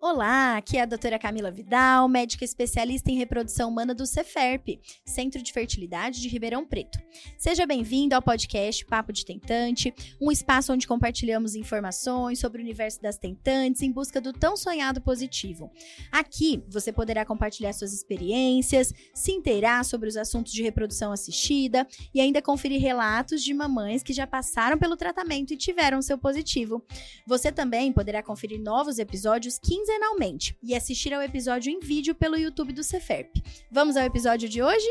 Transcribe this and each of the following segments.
Olá, aqui é a doutora Camila Vidal, médica especialista em reprodução humana do Ceferp, Centro de Fertilidade de Ribeirão Preto. Seja bem-vindo ao podcast Papo de Tentante, um espaço onde compartilhamos informações sobre o universo das tentantes em busca do tão sonhado positivo. Aqui você poderá compartilhar suas experiências, se inteirar sobre os assuntos de reprodução assistida e ainda conferir relatos de mamães que já passaram pelo tratamento e tiveram seu positivo. Você também poderá conferir novos episódios 15 quinzenalmente e assistir ao episódio em vídeo pelo YouTube do Ceferp. Vamos ao episódio de hoje?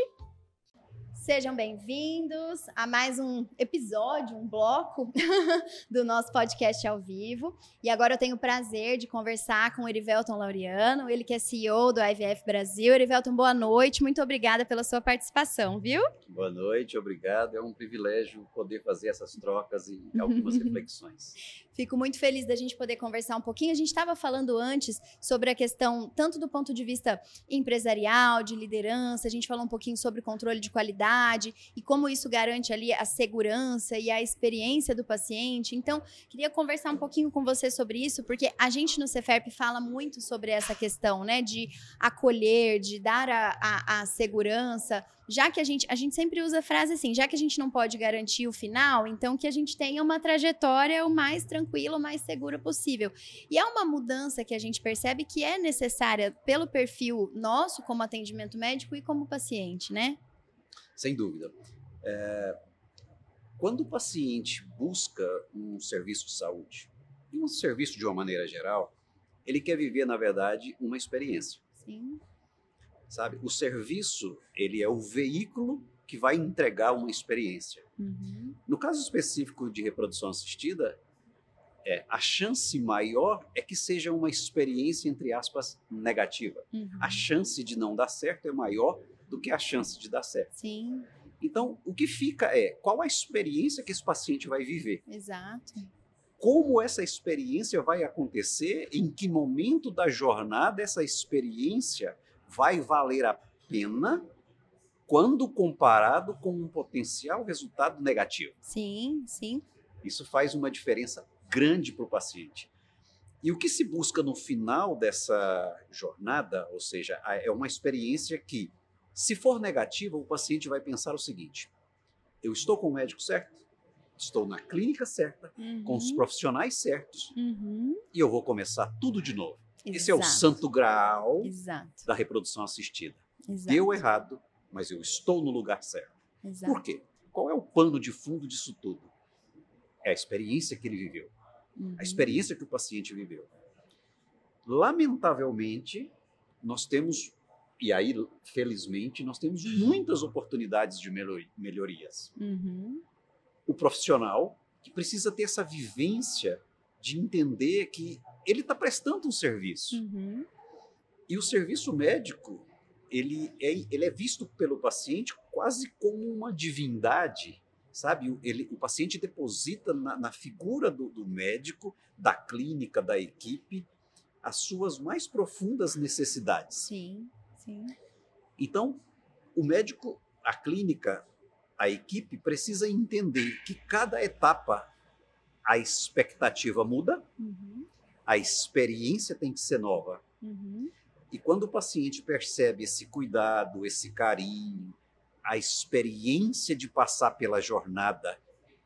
Sejam bem-vindos a mais um episódio, um bloco do nosso podcast ao vivo. E agora eu tenho o prazer de conversar com o Erivelton Laureano, ele que é CEO do IVF Brasil. Erivelton, boa noite, muito obrigada pela sua participação, viu? Boa noite, obrigado. É um privilégio poder fazer essas trocas e algumas reflexões. Fico muito feliz da gente poder conversar um pouquinho. A gente estava falando antes sobre a questão, tanto do ponto de vista empresarial, de liderança, a gente falou um pouquinho sobre controle de qualidade e como isso garante ali a segurança e a experiência do paciente. Então, queria conversar um pouquinho com você sobre isso, porque a gente no Ceferp fala muito sobre essa questão, né, de acolher, de dar a, a, a segurança já que a gente, a gente sempre usa a frase assim, já que a gente não pode garantir o final, então que a gente tenha uma trajetória o mais tranquila, o mais segura possível. E é uma mudança que a gente percebe que é necessária pelo perfil nosso como atendimento médico e como paciente, né? Sem dúvida. É, quando o paciente busca um serviço de saúde, e um serviço de uma maneira geral, ele quer viver, na verdade, uma experiência. Sim sabe? O serviço, ele é o veículo que vai entregar uma experiência. Uhum. No caso específico de reprodução assistida, é, a chance maior é que seja uma experiência, entre aspas, negativa. Uhum. A chance de não dar certo é maior do que a chance de dar certo. Sim. Então, o que fica é qual a experiência que esse paciente vai viver. Exato. Como essa experiência vai acontecer, em que momento da jornada essa experiência vai valer a pena quando comparado com um potencial resultado negativo. Sim, sim. Isso faz uma diferença grande para o paciente. E o que se busca no final dessa jornada, ou seja, é uma experiência que, se for negativa, o paciente vai pensar o seguinte: eu estou com o médico certo, estou na clínica certa, uhum. com os profissionais certos, uhum. e eu vou começar tudo de novo. Exato. Esse é o santo grau Exato. da reprodução assistida. Exato. Deu errado, mas eu estou no lugar certo. Exato. Por quê? Qual é o pano de fundo disso tudo? É a experiência que ele viveu, Uhum. a experiência que o paciente viveu. Lamentavelmente, nós temos, e aí, felizmente, nós temos muitas oportunidades de melhor- melhorias. Uhum. O profissional, que precisa ter essa vivência de entender que ele está prestando um serviço. Uhum. E o serviço médico, ele é, ele é visto pelo paciente quase como uma divindade, sabe? O, ele, o paciente deposita na, na figura do, do médico, da clínica, da equipe, as suas mais profundas necessidades. Sim, sim. Então, o médico, a clínica, a equipe precisa entender que cada etapa a expectativa muda, Uhum. a experiência tem que ser nova. Uhum. E quando o paciente percebe esse cuidado, esse carinho, a experiência de passar pela jornada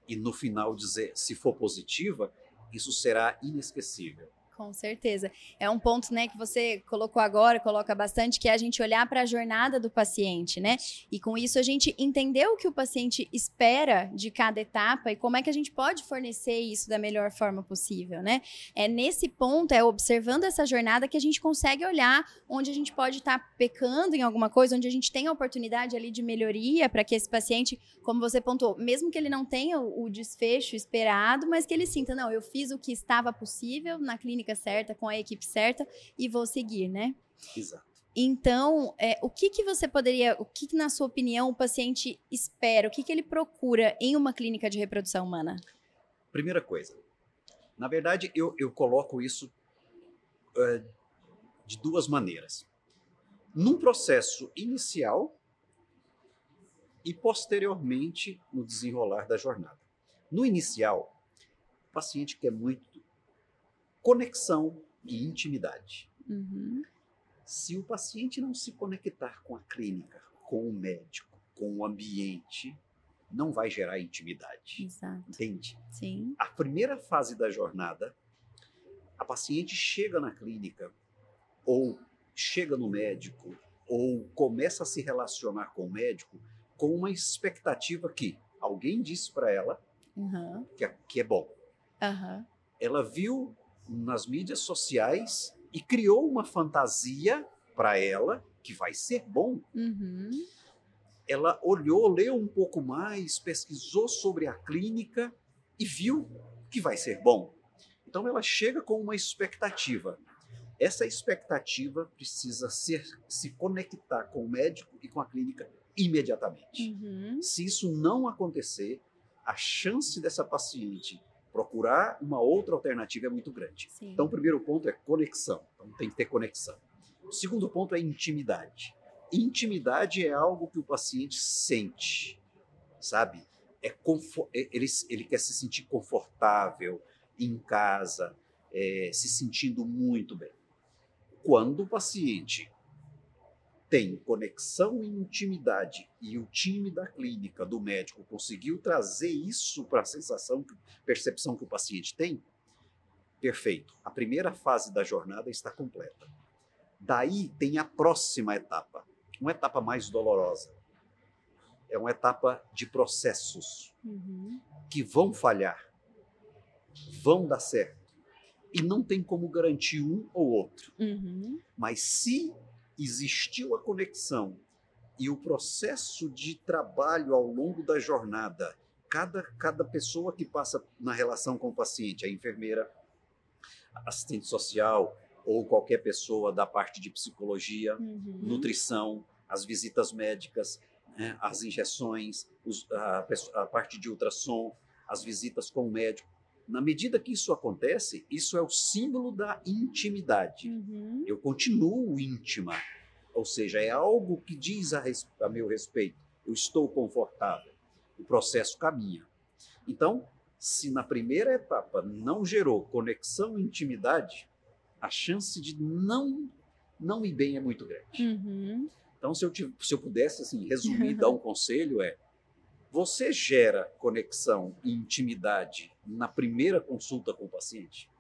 e no final dizer se for positiva, isso será inesquecível. Com certeza. É um ponto, né, que você colocou agora, coloca bastante, que é a gente olhar para a jornada do paciente, né? E com isso a gente entender o que o paciente espera de cada etapa e como é que a gente pode fornecer isso da melhor forma possível, né? É nesse ponto, é observando essa jornada que a gente consegue olhar onde a gente pode estar pecando em alguma coisa, onde a gente tem a oportunidade ali de melhoria para que esse paciente, como você pontuou, mesmo que ele não tenha o desfecho esperado, mas que ele sinta, não, eu fiz o que estava possível na clínica certa, com a equipe certa e vou seguir, né? Exato. Então, é, o que, que você poderia, o que, que, na sua opinião, o paciente espera, o que, que ele procura em uma clínica de reprodução humana? Primeira coisa, na verdade, eu, eu coloco isso uh, de duas maneiras. Num processo inicial e posteriormente no desenrolar da jornada. No inicial, o paciente quer muito conexão e intimidade. Uhum. Se o paciente não se conectar com a clínica, com o médico, com o ambiente, não vai gerar intimidade. Exato. Entende? Sim. A primeira fase da jornada, a paciente chega na clínica ou chega no médico ou começa a se relacionar com o médico com uma expectativa que alguém disse para ela Uhum. que é, que é bom. Aham. Ela viu nas mídias sociais e criou uma fantasia para ela que vai ser bom. Uhum. Ela olhou, leu um pouco mais, pesquisou sobre a clínica e viu que vai ser bom. Então ela chega com uma expectativa. Essa expectativa precisa ser, se conectar com o médico e com a clínica imediatamente. Uhum. Se isso não acontecer, a chance dessa paciente procurar uma outra alternativa é muito grande. Sim. Então, o primeiro ponto é conexão. Então, tem que ter conexão. O segundo ponto é intimidade. Intimidade é algo que o paciente sente, sabe? É é- ele, ele quer se sentir confortável em casa, é, se sentindo muito bem. Quando o paciente tem conexão e intimidade e o time da clínica, do médico, conseguiu trazer isso para a sensação, percepção que o paciente tem, perfeito. A primeira fase da jornada está completa. Daí tem a próxima etapa, uma etapa mais dolorosa. É uma etapa de processos Uhum. que vão falhar, vão dar certo. E não tem como garantir um ou outro. Uhum. Mas se existiu a conexão e o processo de trabalho ao longo da jornada, cada, cada pessoa que passa na relação com o paciente, a enfermeira, assistente social ou qualquer pessoa da parte de psicologia, Uhum. nutrição, as visitas médicas, né, as injeções, a parte de ultrassom, as visitas com o médico. Na medida que isso acontece, isso é o símbolo da intimidade. Uhum. Eu continuo íntima, ou seja, é algo que diz a, res- a meu respeito. Eu estou confortável. O processo caminha. Então, se na primeira etapa não gerou conexão e intimidade, a chance de não não ir bem é muito grande. Uhum. Então, se eu, se eu pudesse assim, resumir, dar um conselho é: você gera conexão e intimidade na primeira consulta com o paciente?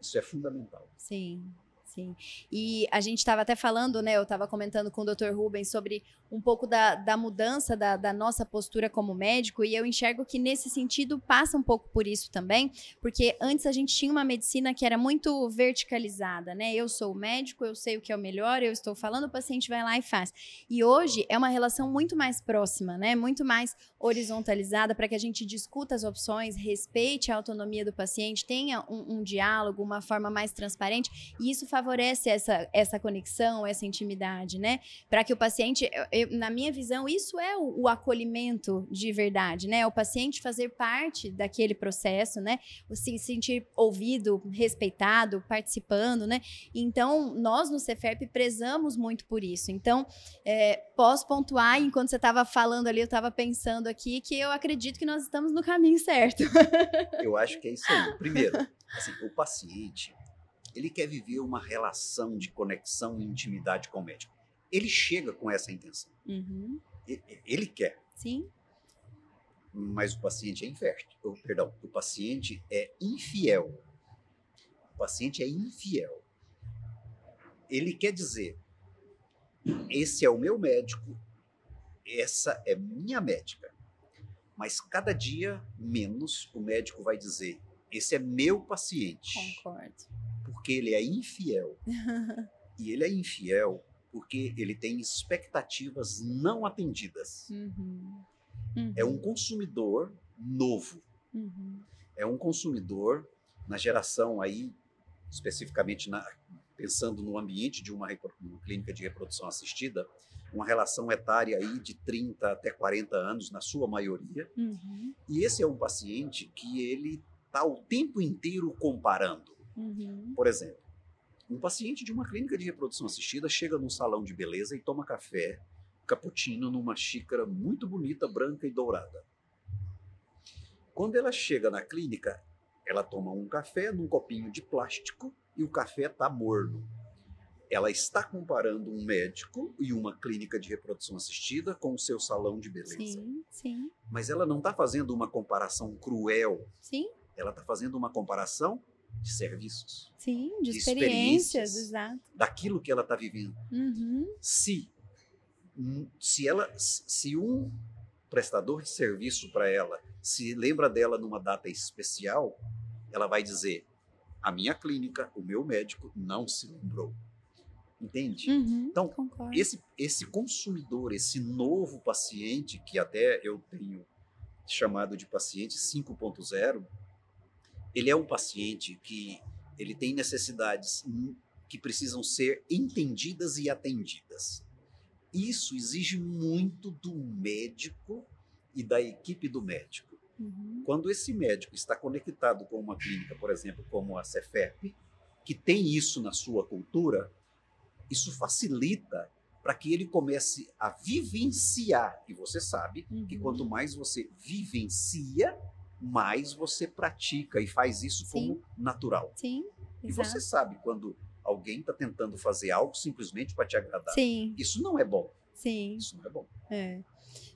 Isso é fundamental. Sim, sim. E a gente estava até falando, né? Eu estava comentando com o Dr. Rubens sobre um pouco da, da mudança da, da nossa postura como médico, e eu enxergo que nesse sentido passa um pouco por isso também, porque antes a gente tinha uma medicina que era muito verticalizada, né? Eu sou o médico, eu sei o que é o melhor, eu estou falando, o paciente vai lá e faz. E hoje é uma relação muito mais próxima, né? Muito mais horizontalizada para que a gente discuta as opções, respeite a autonomia do paciente, tenha um, um diálogo, uma forma mais transparente, e isso favorece essa, essa conexão, essa intimidade, né? Para que o paciente, eu- eu- na minha visão, isso é o, o acolhimento de verdade, né? O paciente fazer parte daquele processo, né? O se sentir ouvido, respeitado, participando, né? Então, nós no Cefep prezamos muito por isso. Então, é, posso pontuar, enquanto você estava falando ali, eu estava pensando aqui que eu acredito que nós estamos no caminho certo. Eu acho que é isso aí. Primeiro, assim, o paciente, ele quer viver uma relação de conexão e intimidade com o médico. Ele chega com essa intenção. Uhum. E- e- Ele quer, Sim. mas o paciente é infértil. Ou, Perdão, o paciente é infiel. O paciente é infiel. Ele quer dizer: esse é o meu médico, essa é minha médica. Mas cada dia menos o médico vai dizer: esse é meu paciente. Concordo. Porque ele é infiel. e ele é infiel porque ele tem expectativas não atendidas. Uhum. É um consumidor novo. Uhum. É um consumidor na geração aí, especificamente na- pensando no ambiente de uma, uma clínica de reprodução assistida, uma relação etária aí de 30 até 40 anos, na sua maioria. Uhum. E esse é um paciente que ele está o tempo inteiro comparando. Uhum. Por exemplo, um paciente de uma clínica de reprodução assistida chega num salão de beleza e toma café, cappuccino, numa xícara muito bonita, branca e dourada. Quando ela chega na clínica, ela toma um café num copinho de plástico e o café está morno. ela está comparando um médico e uma clínica de reprodução assistida com o seu salão de beleza. Sim, sim, Mas ela não está fazendo uma comparação cruel, sim, ela está fazendo uma comparação de serviços, sim, de De experiências, experiências. exato. daquilo que ela está vivendo. Uhum, Se se ela se um prestador de serviço para ela se lembra dela numa data especial, ela vai dizer: a minha clínica, o meu médico não se lembrou. Entende? uhum, Então, concordo. Esse, esse consumidor, esse novo paciente, que até eu tenho chamado de paciente 5.0, ele é um paciente que ele tem necessidades que precisam ser entendidas e atendidas. Isso exige muito do médico e da equipe do médico. Uhum, Quando esse médico está conectado com uma clínica, por exemplo, como a Cefep, que tem isso na sua cultura, isso facilita para que ele comece a vivenciar. E você sabe que uhum. quanto mais você vivencia, mais você pratica e faz isso Sim. como natural. Sim, E exato. você sabe quando alguém está tentando fazer algo simplesmente para te agradar. Sim, Isso não é bom. sim. Isso não é bom. É.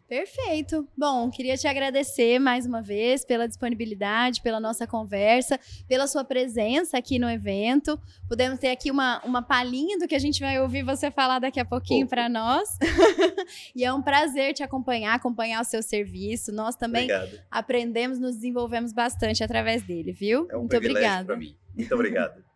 Perfeito. Bom, queria te agradecer mais uma vez pela disponibilidade, pela nossa conversa, pela sua presença aqui no evento. Podemos ter aqui uma, uma palhinha do que a gente vai ouvir você falar daqui a pouquinho para nós. e é um prazer te acompanhar, acompanhar o seu serviço. Nós também Obrigado. aprendemos, nos desenvolvemos bastante através dele, viu? É um Muito privilégio obrigada. mim. Muito obrigado.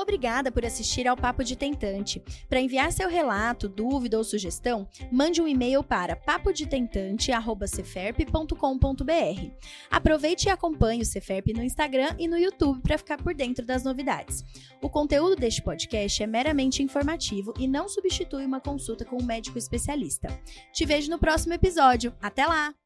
Obrigada por assistir ao Papo de Tentante. Para enviar seu relato, dúvida ou sugestão, mande um e-mail para papodetentante@ceferp.com.br. Aproveite e acompanhe o Ceferp no Instagram e no YouTube para ficar por dentro das novidades. O conteúdo deste podcast é meramente informativo e não substitui uma consulta com um médico especialista. Te vejo no próximo episódio. Até lá!